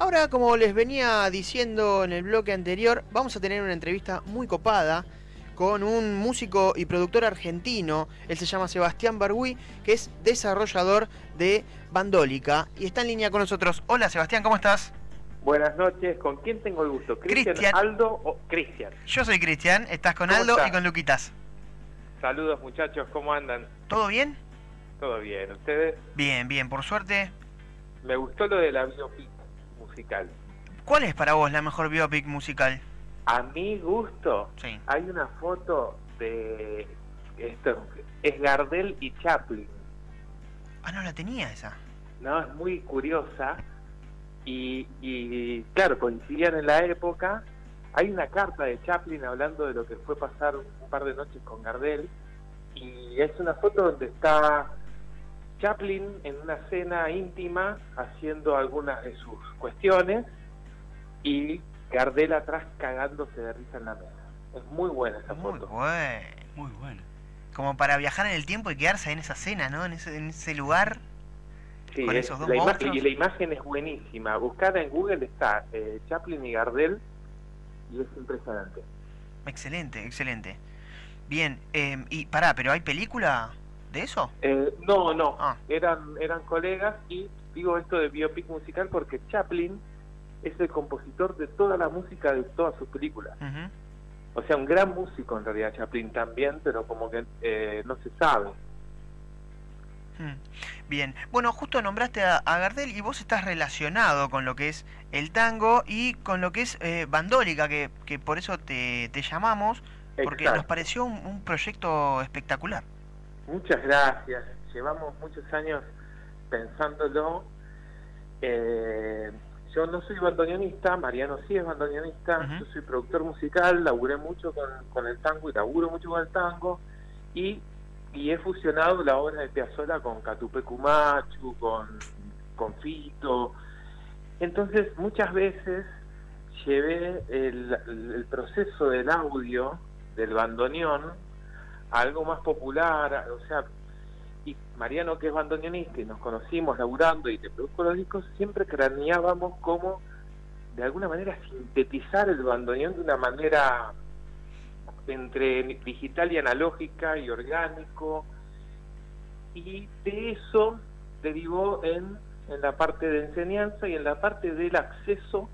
Ahora, como les venía diciendo en el bloque anterior, vamos a tener una entrevista muy copada con un músico y productor argentino. Él se llama Sebastián Bargui, que es desarrollador de Bandólica y está en línea con nosotros. Hola Sebastián, ¿cómo estás? Buenas noches, ¿con quién tengo el gusto? ¿Cristian, Aldo o Cristian? Yo soy Cristian, estás con Aldo y con Luquitas. Saludos muchachos, ¿cómo andan? ¿Todo bien? Todo bien, ¿ustedes? Bien, bien, por suerte. Me gustó lo de la biopic musical. ¿Cuál es para vos la mejor biopic musical? A mi gusto, sí. hay una foto de esto es Gardel y Chaplin. Ah, no la tenía esa. No, es muy curiosa y, y claro, coincidían en la época. Hay una carta de Chaplin hablando de lo que fue pasar un par de noches con Gardel y es una foto donde está Chaplin en una cena íntima haciendo algunas de sus cuestiones y Gardel atrás cagándose de risa en la mesa. Es muy buena esa foto. Muy buena, muy buena. Como para viajar en el tiempo y quedarse en esa cena, ¿no? En ese, en ese lugar. Sí, con esos dos la imagen, y la imagen es buenísima. Buscada en Google está eh, Chaplin y Gardel y es impresionante. Excelente, excelente. Bien, eh, y pará, ¿pero hay película de eso? Eh, no, no. Ah. Eran, eran colegas y digo esto de biopic musical porque Chaplin es el compositor de toda la música de todas sus películas. O sea, un gran músico en realidad Chaplin también, pero como que eh, no se sabe. Hmm. Bien, bueno, justo nombraste a, Gardel y vos estás relacionado con lo que es el tango y con lo que es eh, Bandólica, que, que, por eso te, te llamamos, porque nos pareció un, proyecto espectacular. Muchas gracias, llevamos muchos años pensándolo. Eh, yo no soy bandoneonista, Mariano sí es bandoneonista, yo soy productor musical, laburé mucho con, con, el tango y laburo mucho con el tango y, y he fusionado la obra de Piazzolla con Catupecu Machu, con, con Fito. Entonces muchas veces llevé el, el proceso del audio del bandoneón a algo más popular, o sea, y Mariano, que es bandoneonista, y nos conocimos laburando y te produjo los discos, siempre craneábamos cómo, de alguna manera, sintetizar el bandoneón de una manera entre digital y analógica y orgánico. Y de eso derivó en, en la parte de enseñanza y en la parte del acceso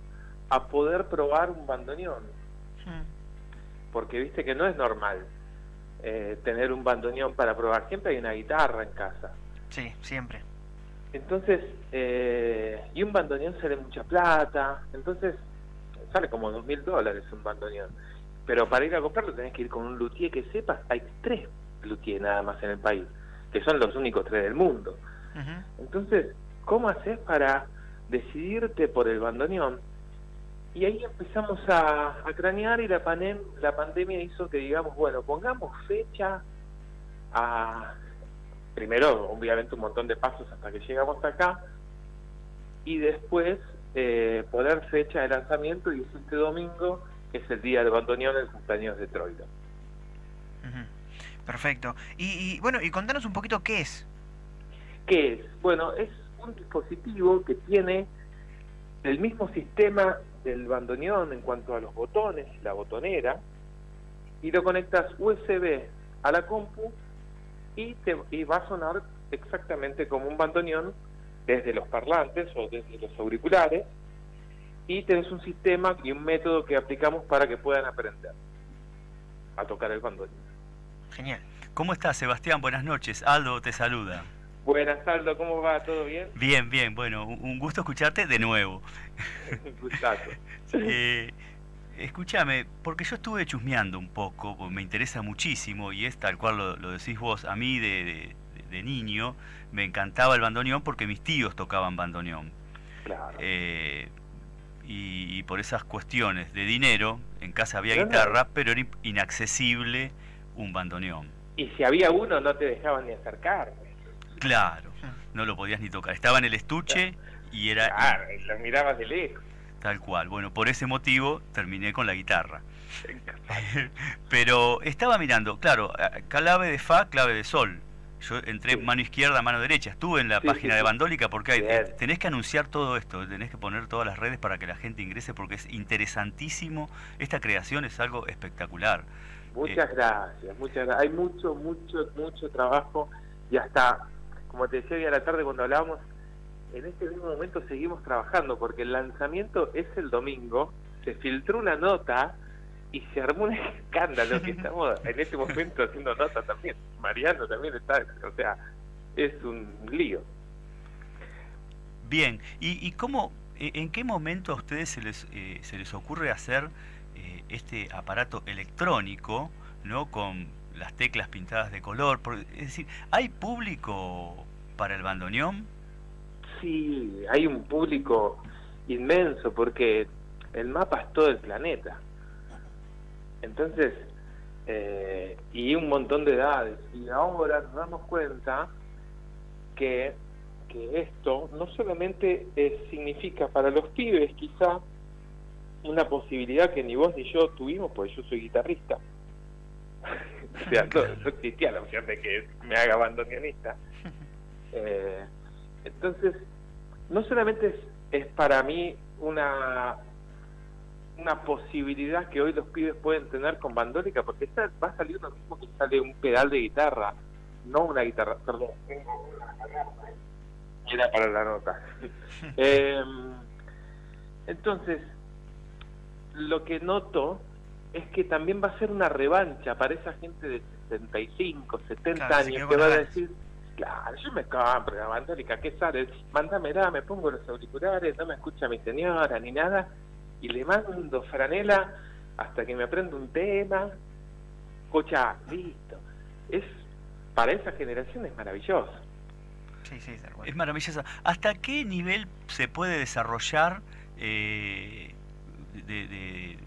a poder probar un bandoneón. Porque viste que no es normal eh, tener un bandoneón para probar. Siempre hay una guitarra en casa. Sí, siempre. Entonces, eh, y un bandoneón sale mucha plata, entonces sale como dos mil dólares un bandoneón. Pero para ir a comprarlo tenés que ir con un luthier que sepas, hay tres luthiers nada más en el país, que son los únicos tres del mundo. Entonces, ¿cómo haces para decidirte por el bandoneón y ahí empezamos a, cranear y la, la pandemia hizo que digamos, bueno, pongamos fecha a, primero, obviamente un montón de pasos hasta que llegamos hasta acá, y después eh, poner fecha de lanzamiento y es este domingo, que es el día de bandoneón del cumpleaños de Troilo. Perfecto. Y, y, bueno, y contanos un poquito qué es. ¿Qué es? Bueno, es un dispositivo que tiene el mismo sistema del bandoneón en cuanto a los botones, la botonera, y lo conectas USB a la compu y, te, y va a sonar exactamente como un bandoneón desde los parlantes o desde los auriculares y tenés un sistema y un método que aplicamos para que puedan aprender a tocar el bandoneón. Genial. ¿Cómo estás, Sebastián? Buenas noches. Aldo te saluda. Buenas, Aldo, ¿cómo va? ¿Todo bien? Bien, bien, bueno, un gusto escucharte de nuevo. Gustazo. eh, escúchame, porque yo estuve chusmeando un poco, me interesa muchísimo, y es tal cual lo, decís vos, a mí de, niño me encantaba el bandoneón porque mis tíos tocaban bandoneón. Claro. Eh, y, por esas cuestiones de dinero, en casa había guitarra, pero era inaccesible un bandoneón. Y si había uno, no te dejaban ni acercar. Claro, no lo podías ni tocar. Estaba en el estuche y era... Claro, lo mirabas de lejos. Tal cual. Bueno, por ese motivo terminé con la guitarra. Pero estaba mirando, claro, clave de fa, clave de sol. yo entré mano izquierda, mano derecha, estuve en la página de Bandólica porque hay, eh, tenés que anunciar todo esto, tenés que poner todas las redes para que la gente ingrese porque es interesantísimo, esta creación es algo espectacular. Muchas gracias, muchas gracias. Hay mucho, mucho, mucho trabajo y hasta, como te decía hoy a la tarde cuando hablábamos, en este mismo momento seguimos trabajando porque el lanzamiento es el domingo, se filtró una nota y se armó un escándalo que estamos en este momento haciendo nota también. Mariano también está, o sea, es un lío. Bien, ¿y, y cómo, e, en qué momento a ustedes se les, eh, se les ocurre hacer eh, este aparato electrónico, ¿no? Con las teclas pintadas de color. es decir, ¿hay público para el bandoneón? Sí, hay un público inmenso porque el mapa es todo el planeta. Entonces, eh, y un montón de edades. Y ahora nos damos cuenta que, que esto no solamente significa para los pibes quizá una posibilidad que ni vos ni yo tuvimos, porque yo soy guitarrista. o sea, no, existía la opción de que me haga bandoneonista. Eh, entonces, no solamente es para mí una una posibilidad que hoy los pibes pueden tener con bandólica, porque esta va a salir lo mismo que sale un pedal de guitarra, no una guitarra, perdón, era para la nota. Em, entonces, lo que noto es que también va a ser una revancha para esa gente de 65, 70 años que va a decir, claro, yo me compro la bandólica, ¿qué sale? Mándamela, me pongo los auriculares, no me escucha mi señora ni nada y le mando franela hasta que me aprendo un tema, escucha, listo. Es para esa generación es maravilloso. Sí, sí, es maravilloso. ¿Hasta qué nivel se puede desarrollar eh, de,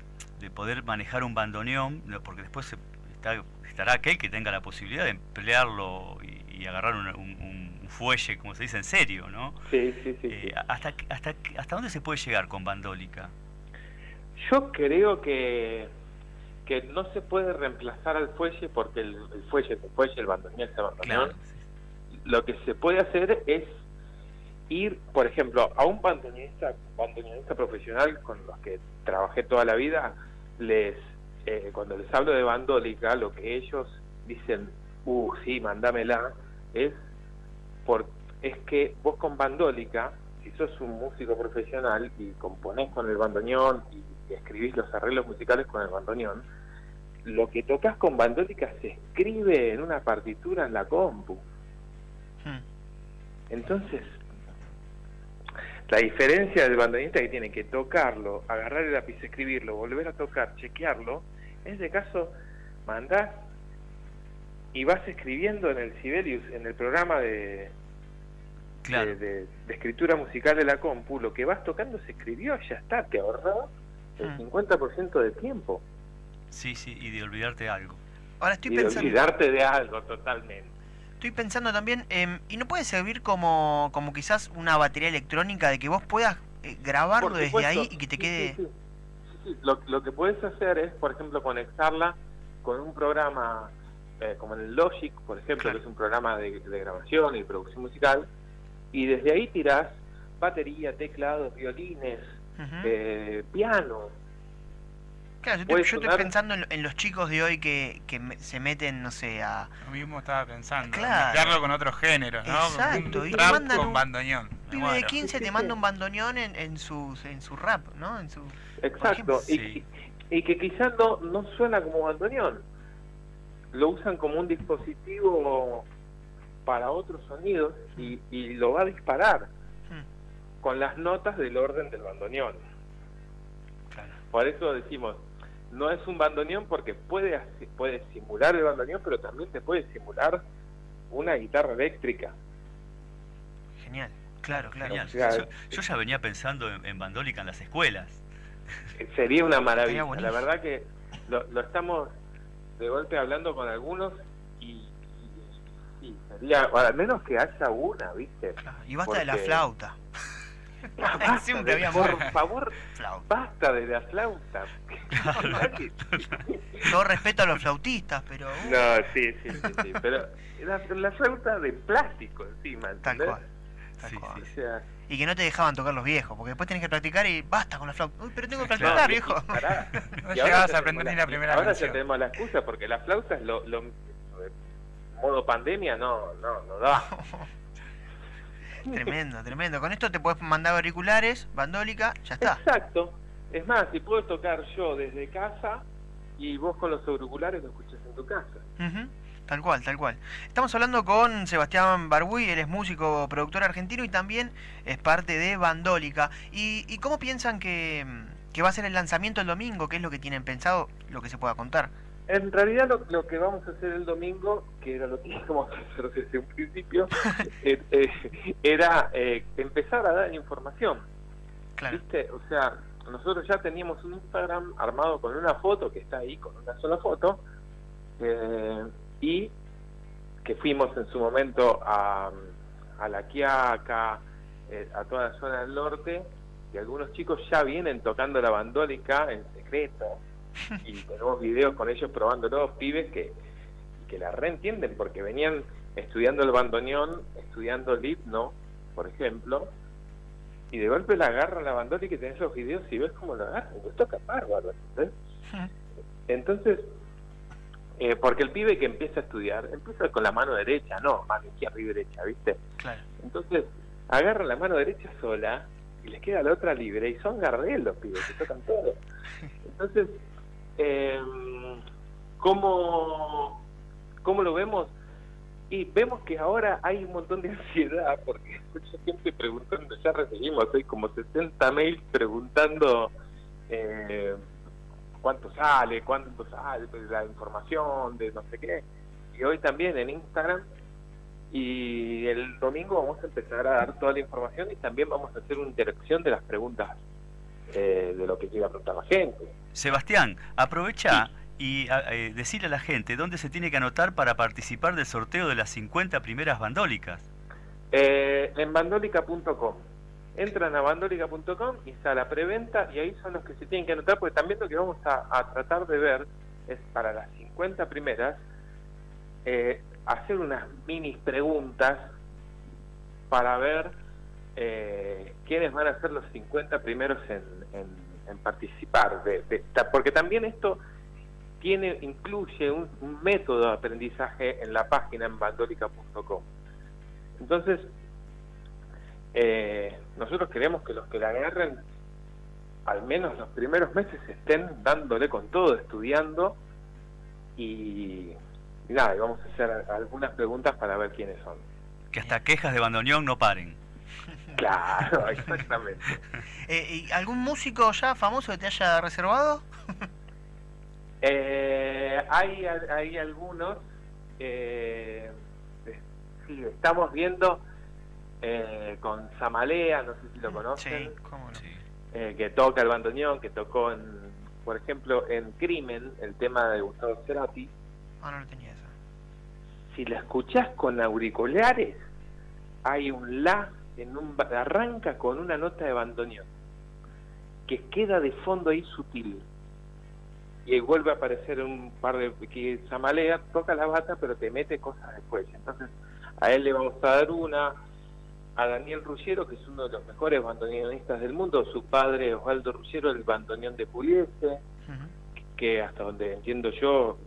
poder manejar un bandoneón? Porque después está, estará aquel que tenga la posibilidad de emplearlo y, agarrar un, fuelle, como se dice, en serio, ¿no? Sí, sí, sí. Eh, ¿hasta, hasta, ¿Hasta dónde se puede llegar con bandólica? Yo creo que, que no se puede reemplazar al fuelle porque el, fuelle es el fuelle, el bandoneón es el bandoneón. Lo que se puede hacer es ir, por ejemplo, a un bandoneonista, bandoneonista profesional con los que trabajé toda la vida, les eh, cuando les hablo de bandólica, lo que ellos dicen, uh, sí, mandámela, es, por, es que vos con bandólica, si sos un músico profesional y componés con el bandoneón y y escribís los arreglos musicales con el bandoneón, lo que tocas con bandólica se escribe en una partitura en la compu. Hmm. Entonces, la diferencia del bandoneonista que tiene que tocarlo, agarrar el lápiz, escribirlo, volver a tocar, chequearlo, en ese caso mandás y vas escribiendo en el Sibelius, en el programa de, de, escritura musical de la compu, lo que vas tocando se escribió, ya está, te ahorró el 50% hmm. de tiempo. Sí, sí, y de olvidarte de algo. Ahora estoy pensando... De olvidarte de algo totalmente. Estoy pensando también, eh, ¿y no puede servir como, como quizás una batería electrónica de que vos puedas eh, grabarlo desde ahí y que te quede... Sí, sí, Lo, lo, que puedes hacer es, por ejemplo, conectarla con un programa eh, como el Logic, por ejemplo, que es un programa de, de, grabación y producción musical, y desde ahí tirás batería, teclados, violines, eh, piano. Claro, yo, estoy, pensando en, los chicos de hoy que, que se meten, no sé, a... Lo mismo estaba pensando, claro. con otros géneros, ¿no? Exacto, y rap con bandoneón. Pibe de 15 te manda un bandoneón en, en, su, en su rap, ¿no? En su, Exacto, y, y, que quizás no, no suena como bandoneón. Lo usan como un dispositivo para otros sonidos y, y lo va a disparar con las notas del orden del bandoneón. Por eso decimos, no es un bandoneón porque puede, puede simular el bandoneón, pero también te puede simular una guitarra eléctrica. Genial, claro, claro. yo, ya venía pensando en, bandólica en las escuelas. Sería una maravilla. La verdad que lo, estamos de golpe hablando con algunos y, sería, al menos que haya una, ¿viste? y basta de la flauta. Por favor, basta de la flauta. Yo respeto a los flautistas, pero... No, sí, sí, sí, pero la, flauta de plástico encima. Tal cual. y que no te dejaban tocar los viejos, porque después tenés que practicar y basta con la flauta. Uy, pero tengo que practicar, viejo. no llegabas a aprender ni la primera Ahora ya tenemos la excusa, porque la flauta es lo, lo modo pandemia no, no, no da. tremendo, tremendo. Con esto te puedes mandar auriculares, bandólica, ya está. Exacto. Es más, si puedo tocar yo desde casa y vos con los auriculares lo escuchas en tu casa. Tal cual, tal cual. Estamos hablando con Sebastián Barbuy, él es músico, productor argentino y también es parte de Bandólica. ¿Y, y cómo piensan que, que va a ser el lanzamiento el domingo? ¿Qué es lo que tienen pensado? Lo que se pueda contar. En realidad lo, que vamos a hacer el domingo, que era lo que íbamos a hacer desde un principio, eh, eh, era eh, empezar a dar información. ¿Viste? O sea, nosotros ya teníamos un Instagram armado con una foto que está ahí, con una sola foto, y que fuimos en su momento a, a La Quiaca, a toda la zona del norte, y algunos chicos ya vienen tocando la bandólica en secreto y tenemos videos con ellos probando los pibes que, que la reentienden porque venían estudiando el bandoneón, estudiando el hipno, por ejemplo, y de golpe la agarran la bandola y que tenés los videos y ves cómo lo agarran, pues toca bárbaro, Entonces, eh, porque el pibe que empieza a estudiar, empieza con la mano derecha, no, mano izquierda y derecha, ¿viste? Entonces, agarran la mano derecha sola y les queda la otra libre y son garrelos los pibes, que tocan todo. Entonces, eh, ¿cómo, ¿Cómo lo vemos? Y vemos que ahora hay un montón de ansiedad, porque mucha gente preguntando, ya recibimos hay como 60 mails preguntando eh, cuánto sale, cuánto sale, pues, la información de no sé qué. Y hoy también en Instagram. Y el domingo vamos a empezar a dar toda la información y también vamos a hacer una interacción de las preguntas eh, de lo que quiera preguntar la gente. Sebastián, aprovecha y eh, decirle a la gente dónde se tiene que anotar para participar del sorteo de las 50 primeras bandólicas. Eh, en bandólica.com. Entran a bandólica.com y está la preventa y ahí son los que se tienen que anotar porque también lo que vamos a, tratar de ver es para las 50 primeras hacer unas mini preguntas para ver eh, quiénes van a ser los 50 primeros en, participar. De, porque también esto tiene incluye un, método de aprendizaje en la página en bandólica.com. Entonces, eh, nosotros queremos que los que la agarren, al menos los primeros meses, estén dándole con todo, estudiando y, y nada, y vamos a hacer algunas preguntas para ver quiénes son. Que hasta quejas de bandoneón no paren. Claro, exactamente. Eh, ¿y ¿Algún músico ya famoso que te haya reservado? eh, hay, hay algunos. Eh, sí, estamos viendo eh, con Samalea, no sé si lo mm, conocen. Sí, cómo no. Eh, que toca el bandoneón, que tocó, en, por ejemplo, en Crimen, el tema de Gustavo Cerati. Ah, no lo tenía eso. Si la escuchás con auriculares, hay un la en un, arranca con una nota de bandoneón que queda de fondo ahí sutil y vuelve a aparecer un par de que Samalea toca la bata pero te mete cosas después. Entonces a él le vamos a dar una a Daniel Ruggiero que es uno de los mejores bandoneonistas del mundo su padre Osvaldo Ruggiero el bandoneón de Puliese que hasta donde entiendo yo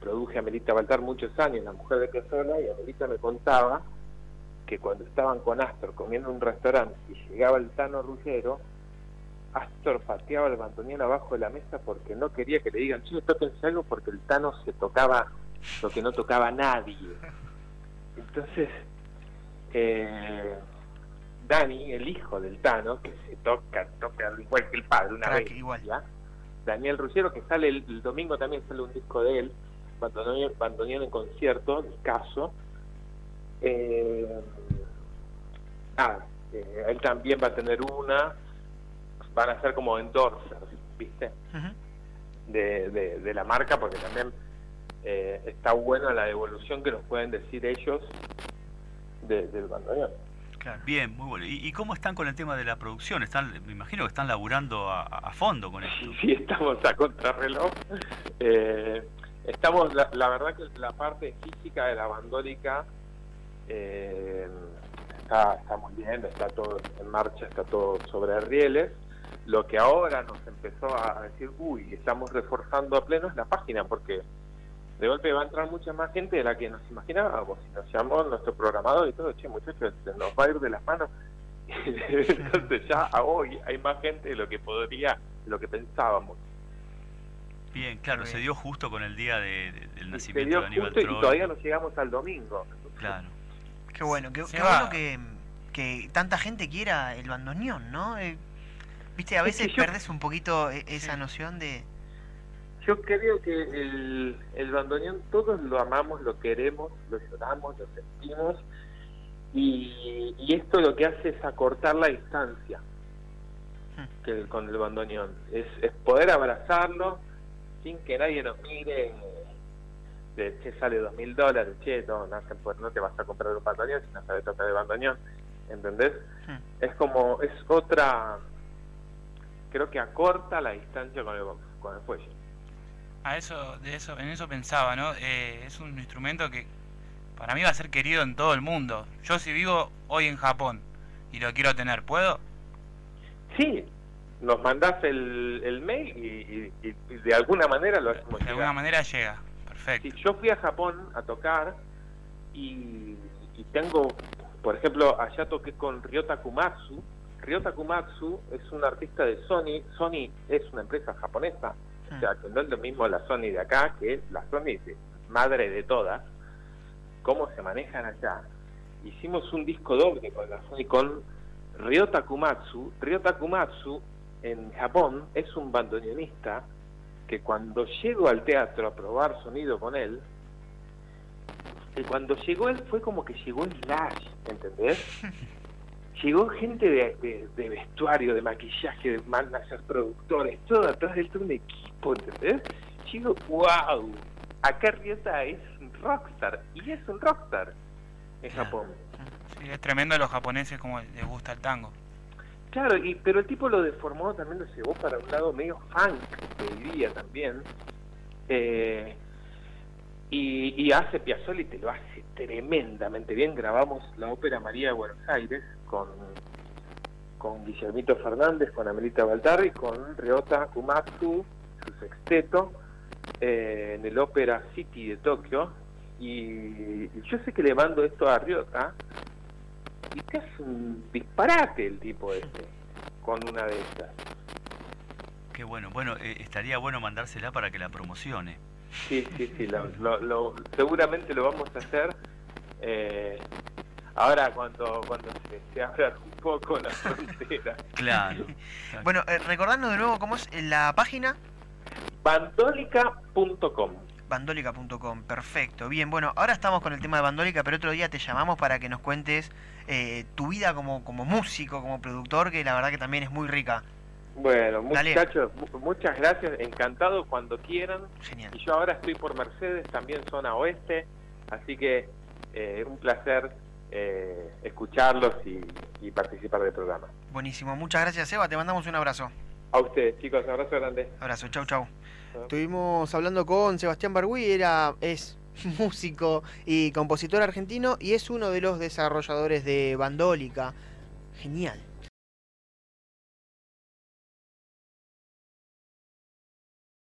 produje a Melita Baltar muchos años la mujer de persona y Melita me contaba que cuando estaban con Astor comiendo en un restaurante y llegaba el Tano Ruggiero, Astor pateaba el bandoneón abajo de la mesa porque no quería que le digan, chico, tóquense algo porque el Tano se tocaba lo que no tocaba nadie. Entonces, eh, Dani, el hijo del Tano, que se toca, toca igual que el padre una vez, igual. ¿ya? Daniel Ruggiero, que sale el, domingo también sale un disco de él, bandoneón, en concierto, el caso, eh, ah, él también va a tener una, van a ser como endorsers, ¿viste? de, de, la marca, porque también eh, está buena la evolución que nos pueden decir ellos del bandoneón. Bien, muy bueno. ¿Y, cómo están con el tema de la producción? Están, me imagino que están laburando a, fondo con esto. Sí, estamos a contrarreloj. Eh, estamos, la, verdad que la parte física de la bandólica eh, está, está muy bien, está todo en marcha, está todo sobre rieles. Lo que ahora nos empezó a decir, uy, estamos reforzando a pleno es la página, porque de golpe va a entrar mucha más gente de la que nos imaginábamos. Y nos llamó nuestro programador y todo, che, muchachos, se nos va a ir de las manos. Entonces ya a hoy hay más gente de lo que podría, de lo que pensábamos. Bien, claro, se dio justo con el día del nacimiento de Aníbal Y todavía no llegamos al domingo. claro. Qué bueno, qué, bueno que, que, tanta gente quiera el bandoneón, ¿no? Eh, Viste, a veces perdes un poquito e, esa noción de yo creo que el, el bandoneón todos lo amamos, lo queremos, lo lloramos, lo sentimos y, y esto lo que hace es acortar la distancia hmm. que con el bandoneón, es, es poder abrazarlo sin que nadie nos mire de che sale dos mil dólares, che no, no, no, te vas a comprar un bandoneón si no sabes tocar el bandoneón, ¿entendés? Hmm. Es como, es otra, creo que acorta la distancia con el, con el fuelle a eso, de eso, en eso pensaba, ¿no? Eh, es un instrumento que para mí va a ser querido en todo el mundo. Yo si vivo hoy en Japón y lo quiero tener, ¿puedo? Sí, nos mandás el, el mail y, de alguna manera lo hacemos De alguna manera llega, perfecto. yo fui a Japón a tocar y, y tengo, por ejemplo, allá toqué con Ryota Kumatsu. Ryota Kumatsu es un artista de Sony. Sony es una empresa japonesa o sea, que no es lo mismo la Sony de acá que la Sony de madre de todas. ¿Cómo se manejan allá? Hicimos un disco doble con la Sony con Ryota Kumatsu. Ryota Kumatsu en Japón es un bandoneonista que cuando llego al teatro a probar sonido con él, que cuando llegó él fue como que llegó Slash, ¿entendés? llegó gente de, vestuario, de maquillaje, de managers, productores, todo atrás de todo un equipo, ¿entendés? Chico, wow, acá Riota es un rockstar, y es un rockstar en Japón. Sí, es tremendo a los japoneses como les gusta el tango. Claro, y, pero el tipo lo deformó, también lo llevó para un lado medio funk, te diría también. Eh, y, y hace Piazzolla y te lo hace tremendamente bien. Grabamos la ópera María de Buenos Aires con, con Guillermito Fernández, con Amelita Baltarri, con Ryota Kumatsu, su sexteto, eh, en el Ópera City de Tokio. Y, yo sé que le mando esto a Ryota y te hace un disparate el tipo este con una de estas. Qué bueno. Bueno, eh, estaría bueno mandársela para que la promocione. Sí, sí, sí, lo, seguramente lo vamos a hacer. Eh, ahora cuando, cuando se, abra un poco la frontera. claro. bueno, eh, recordando de nuevo cómo es la página. Bandólica.com. Bandólica.com, perfecto. Bien, bueno, ahora estamos con el tema de Bandólica, pero otro día te llamamos para que nos cuentes eh, tu vida como, como músico, como productor, que la verdad que también es muy rica. Bueno, muchachos, muchas gracias, encantado cuando quieran. Genial. Y yo ahora estoy por Mercedes, también zona oeste, así que eh, un placer eh, escucharlos y, participar del programa. Buenísimo, muchas gracias Eva, te mandamos un abrazo. A ustedes, chicos, un abrazo grande. Abrazo, chau, chau. Estuvimos hablando con Sebastián Bargüi, era, es músico y compositor argentino y es uno de los desarrolladores de Bandólica. Genial.